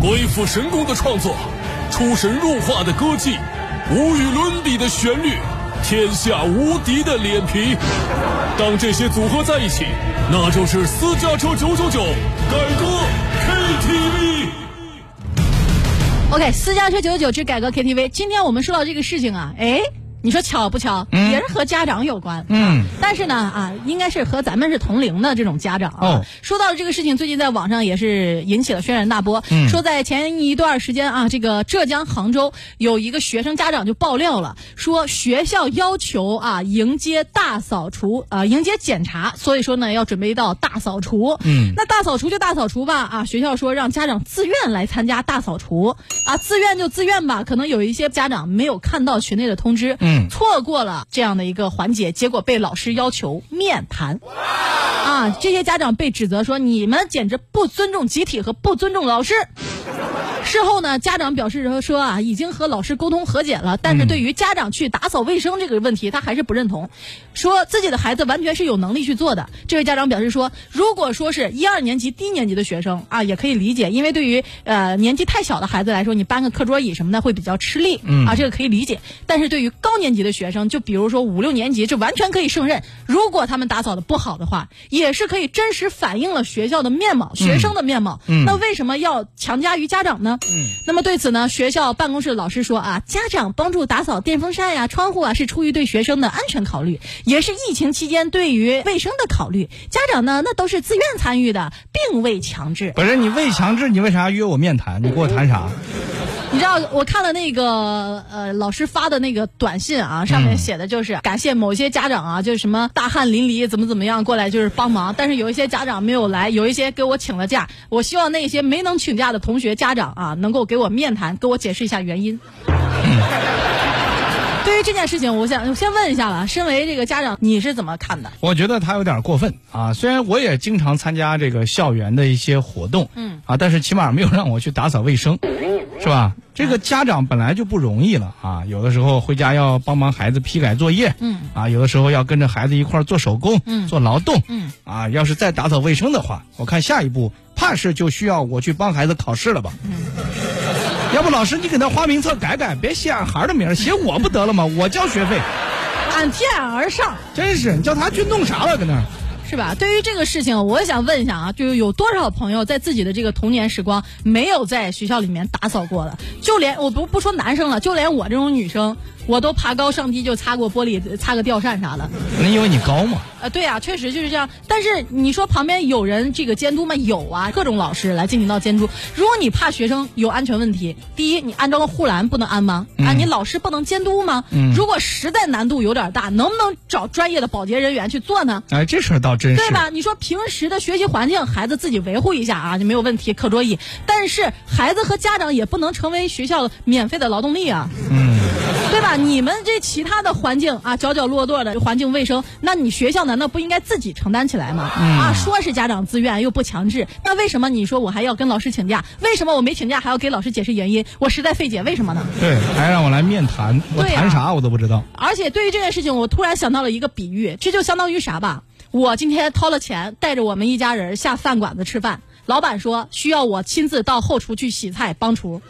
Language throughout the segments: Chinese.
鬼斧神工的创作，出神入化的歌技，无与伦比的旋律，天下无敌的脸皮。当这些组合在一起，那就是私家车九九九改歌 KTV。OK，私家车九九九之改革 KTV。今天我们说到这个事情啊，哎，你说巧不巧？嗯也是和家长有关。嗯，但是呢，啊，应该是和咱们是同龄的这种家长啊。哦说到这个事情，最近在网上也是引起了轩然大波。嗯说在前一段时间啊，这个浙江杭州有一个学生家长就爆料了，说学校要求啊迎接大扫除啊、迎接检查，所以说呢要准备一道大扫除。嗯那大扫除就大扫除吧啊，学校说让家长自愿来参加大扫除啊，自愿就自愿吧。可能有一些家长没有看到群内的通知，嗯错过了这样的一个环节，结果被老师要求面谈。啊，这些家长被指责说你们简直不尊重集体和不尊重老师。事后呢，家长表示说说啊，已经和老师沟通和解了，但是对于家长去打扫卫生这个问题，他还是不认同，说自己的孩子完全是有能力去做的。这位家长表示说，如果说是一二年级低年级的学生啊，也可以理解，因为对于呃年纪太小的孩子来说，你搬个课桌椅什么的会比较吃力，嗯啊，这个可以理解。但是对于高年级的学生，就比如说五六年级，这完全可以胜任。如果他们打扫的不好的话，也是可以真实反映了学校的面貌、学生的面貌。嗯那为什么要强加于家长呢？嗯，那么对此呢，学校办公室的老师说啊，家长帮助打扫电风扇呀、窗户啊，是出于对学生的安全考虑，也是疫情期间对于卫生的考虑。家长呢，那都是自愿参与的，并未强制。不是你未强制，你为啥约我面谈？你给我谈啥？你知道我看了那个呃老师发的那个短信啊，上面写的就是感谢某些家长啊，就是什么大汗淋漓怎么怎么样过来就是帮忙，但是有一些家长没有来，有一些给我请了假，我希望那些没能请假的同学家长啊，能够给我面谈，给我解释一下原因。对于这件事情，我想我先问一下吧，身为这个家长，你是怎么看的？我觉得他有点过分啊！虽然我也经常参加这个校园的一些活动，嗯啊，但是起码没有让我去打扫卫生，是吧？这个家长本来就不容易了啊，有的时候回家要帮忙孩子批改作业，嗯，啊，有的时候要跟着孩子一块儿做手工，嗯做劳动，嗯，啊，要是再打扫卫生的话，我看下一步怕是就需要我去帮孩子考试了吧？嗯。要不老师你给他花名册改改，别写俺孩儿的名儿，写我不得了吗？我交学费，俺替俺而上。真是你叫他去弄啥了，搁那儿。是吧？对于这个事情，我想问一下啊，就是有多少朋友在自己的这个童年时光没有在学校里面打扫过的？就连我不不说男生了，就连我这种女生，我都爬高上低就擦过玻璃，擦个吊扇啥的。那因为你高嘛。呃，对啊，确实就是这样。但是你说旁边有人这个监督吗？有啊，各种老师来进行到监督。如果你怕学生有安全问题，第一，你安装个护栏不能安吗？啊，你老师不能监督吗？嗯如果实在难度有点大，能不能找专业的保洁人员去做呢？哎，这事儿倒真是。对吧？你说平时的学习环境，孩子自己维护一下啊，就没有问题，课桌椅。但是孩子和家长也不能成为学校免费的劳动力啊，嗯，对吧？你们这其他的环境啊，角角落落的环境卫生，那你学校难道不应该自己承担起来吗？嗯啊，说是家长自愿又不强制，那为什么你说我还要跟老师请假？为什么我没请假还要给老师解释原因？我实在费解，为什么呢？对，还让我来面谈，我谈啥我都不知道。而且对于这件事情，我突然想到了一个比喻，这就相当于啥吧？我今天掏了钱，带着我们一家人下饭馆子吃饭，老板说需要我亲自到后厨去洗菜帮厨。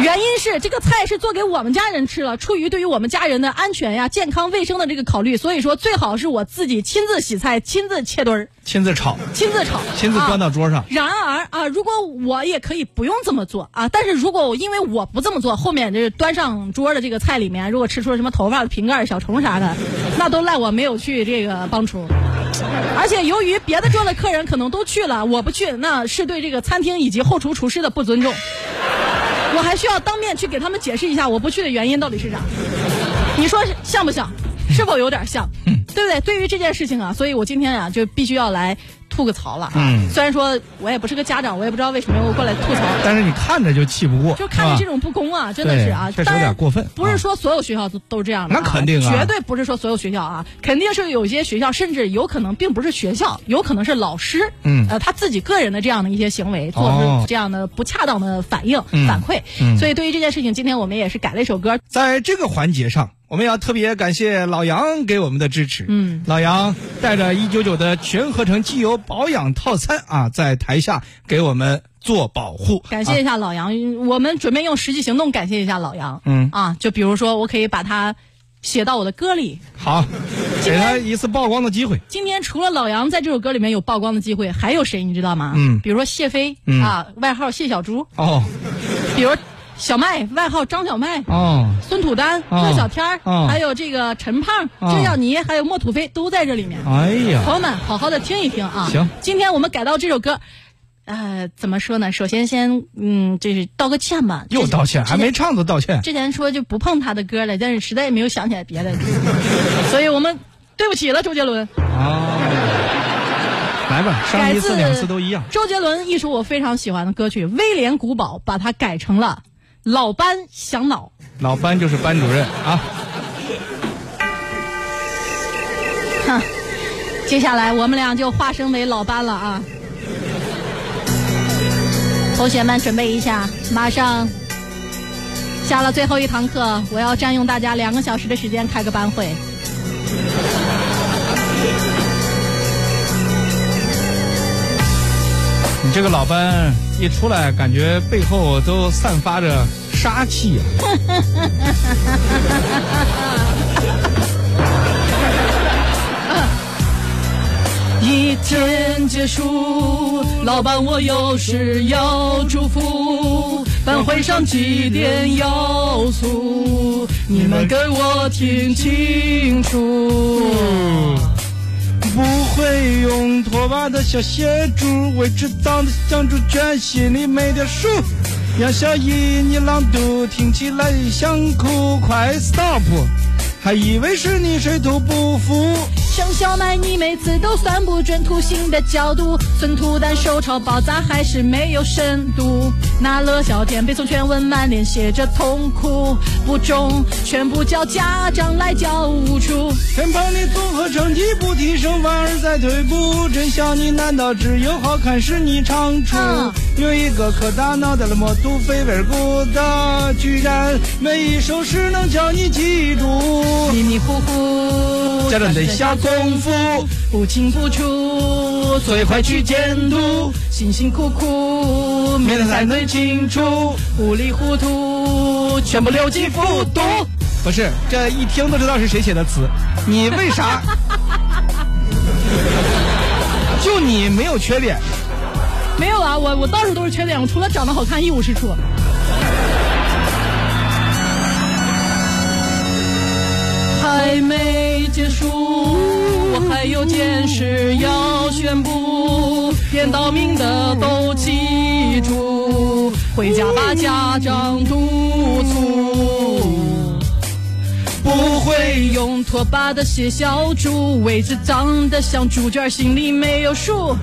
原因是这个菜是做给我们家人吃了，出于对于我们家人的安全呀、健康卫生的这个考虑，所以说最好是我自己亲自洗菜、亲自切墩儿、亲自炒，亲自炒、亲自端到桌上。然而啊，如果我也可以不用这么做啊，但是如果我因为我不这么做，后面就是端上桌的这个菜里面，如果吃出了什么头发、瓶盖、小虫啥的，那都赖我没有去这个帮厨。而且由于别的桌的客人可能都去了，我不去，那是对这个餐厅以及后厨厨师的不尊重。我还需要当面去给他们解释一下我不去的原因到底是啥。你说像不像？是否有点像？对不对？对于这件事情啊，所以我今天啊就必须要来吐个槽了。嗯虽然说我也不是个家长，我也不知道为什么我过来吐槽。但是你看着就气不过，就看着这种不公啊，真的是啊，确实有点过分不是啊说所有学校都都是这样的、那肯定啊绝对不是说所有学校啊，肯定是有些学校，甚至有可能并不是学校，有可能是老师，嗯呃，他自己个人的这样的一些行为，做哦出这样的不恰当的反应、嗯反馈。嗯所以对于这件事情，今天我们也是改了一首歌，在这个环节上，我们要特别感谢老杨给我们的支持。嗯老杨带着一九九的全合成机油保养套餐啊，在台下给我们做保护。感谢一下老杨，我们准备用实际行动感谢一下老杨。嗯啊，就比如说，我可以把它写到我的歌里。好，给他一次曝光的机会。今天除了老杨在这首歌里面有曝光的机会，还有谁你知道吗？嗯比如说谢飞、嗯啊，外号谢小猪；哦比如小麦，外号张小麦。哦，孙土丹、哦乐小天儿，哦还有这个陈胖、哦郑耀尼，还有莫土飞都在这里面。哎呀，朋友们，好好的听一听啊！行，今天我们改到这首歌，呃，怎么说呢？首先先，嗯，这是道个歉吧。又道歉，还没。唱就道歉。之前说就不碰他的歌了，但是实在也没有想起来别的，所以我们对不起了，周杰伦。啊，来吧，上改自一次两次都一样。周杰伦一首我非常喜欢的歌曲《威廉古堡》，把它改成了《老班想脑》。老班就是班主任啊。哼，接下来我们俩就化身为老班了啊！同学们准备一下，马上下了最后一堂课，我要占用大家两个小时的时间开个班会。你这个老班一出来，感觉背后都散发着杀气啊！一天结束，老板我有事要嘱咐，班会上几点要素，你们给我听清楚。不会用拖把的小鞋猪，为迟早的香猪圈心里没点数。杨小姨，你朗读听起来想哭，快 stop！还以为是你水土不服。张小麦，你每次都算不准图形的角度，寸土丹手抄爆炸还是没有深度。那乐小天背诵全文，满脸写着痛苦，不中，全部叫家长来教务处。偏旁的综合成绩不提升，反而在退步。真想你，难道只有好看是你长处？嗯有一个可大脑袋的默读飞味鼓的，居然每一首诗能叫你记住。迷迷糊糊，家长得下功夫，不清不楚，所以快去监督，辛辛苦苦，明天才能清楚。糊里糊涂，全部留级复读。不是，这一听都知道是谁写的词。你为啥？就你没有缺点，没有啊，我我到处都是缺点，我除了长得好看一无是处。还没结束，我还有件事要宣布，点到名的都记住，回家把家长督促。不会用拖把的写小猪，位置长得像猪圈，心里没有数。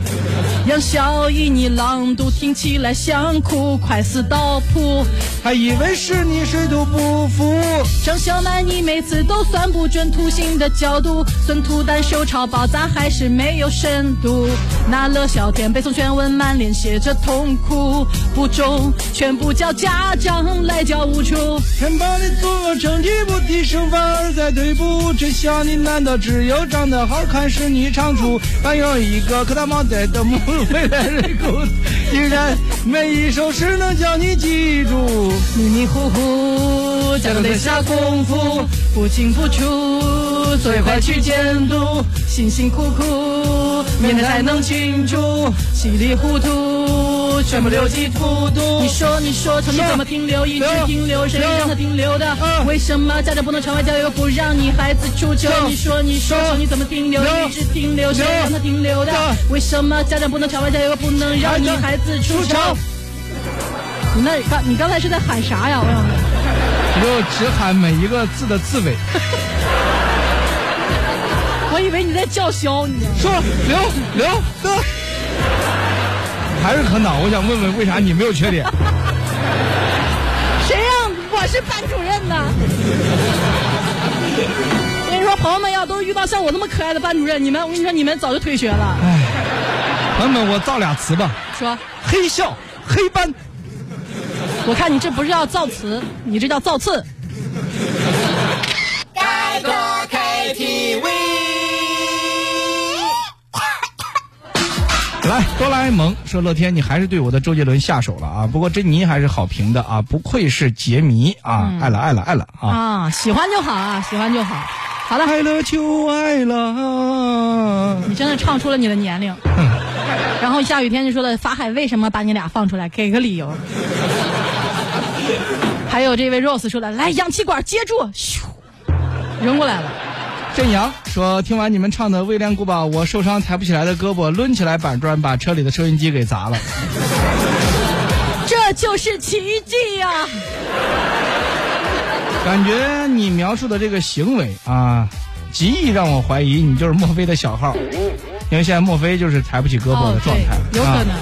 杨小姨，你朗读听起来像哭，快死倒谱。还以为是你水土不服。张小麦，你每次都算不准图形的角度，孙土丹手抄爆炸还是没有深度。那乐小天背诵全文，满脸写着痛苦，不中，全部叫家长来教务处。偏旁的作文成绩不提升，反而在退步。真想你，难道只有长得好看是你长处？还有一个可大毛带的母回来人口，竟然每一首诗能叫你记住。迷迷糊糊，家长得下功夫，不清不楚，所以快去监督，辛辛苦苦，明天才能清楚，稀里糊涂，全部留级复读。你说，你说，成绩怎么停留？一直停留，谁让他停留的？为什么家长不能场外教育，不让你孩子出糗？你说，你说，成绩怎么停留？一直停留，谁让他停留的？为什么家长不能场外教育，不能让你孩子出糗？你那刚你刚才是在喊啥呀？我想问。你就只喊每一个字的字尾。我以为你在叫嚣，你知道吗？说刘刘德，还是可恼。我想问问，为啥你没有缺点？谁让我是班主任呢？我跟你说，朋友们要都遇到像我那么可爱的班主任，你们我跟你说，你们早就退学了。哎朋友们，我造俩词吧：说，黑校、黑班。我看你这不是要造词，你这叫造次。来，哆啦 A 梦说乐天，你还是对我的周杰伦下手了啊！不过珍妮还是好评的啊，不愧是杰迷啊，爱了爱了爱了啊！啊，喜欢就好啊，喜欢就好。好了，爱了就爱了。你真的唱出了你的年龄。然后下雨天就说了，法海为什么把你俩放出来？给个理由。还有这位 Rose 说的，来氧气管接住，咻，扔过来了。镇阳说：“听完你们唱的《威廉古堡》，我受伤抬不起来的胳膊抡起来板砖，把车里的收音机给砸了。这就是奇迹呀！感觉你描述的这个行为啊，极易让我怀疑你就是墨菲的小号，因为现在墨菲就是抬不起胳膊的状态。有可能，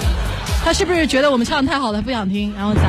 他是不是觉得我们唱的太好了，不想听，然后砸？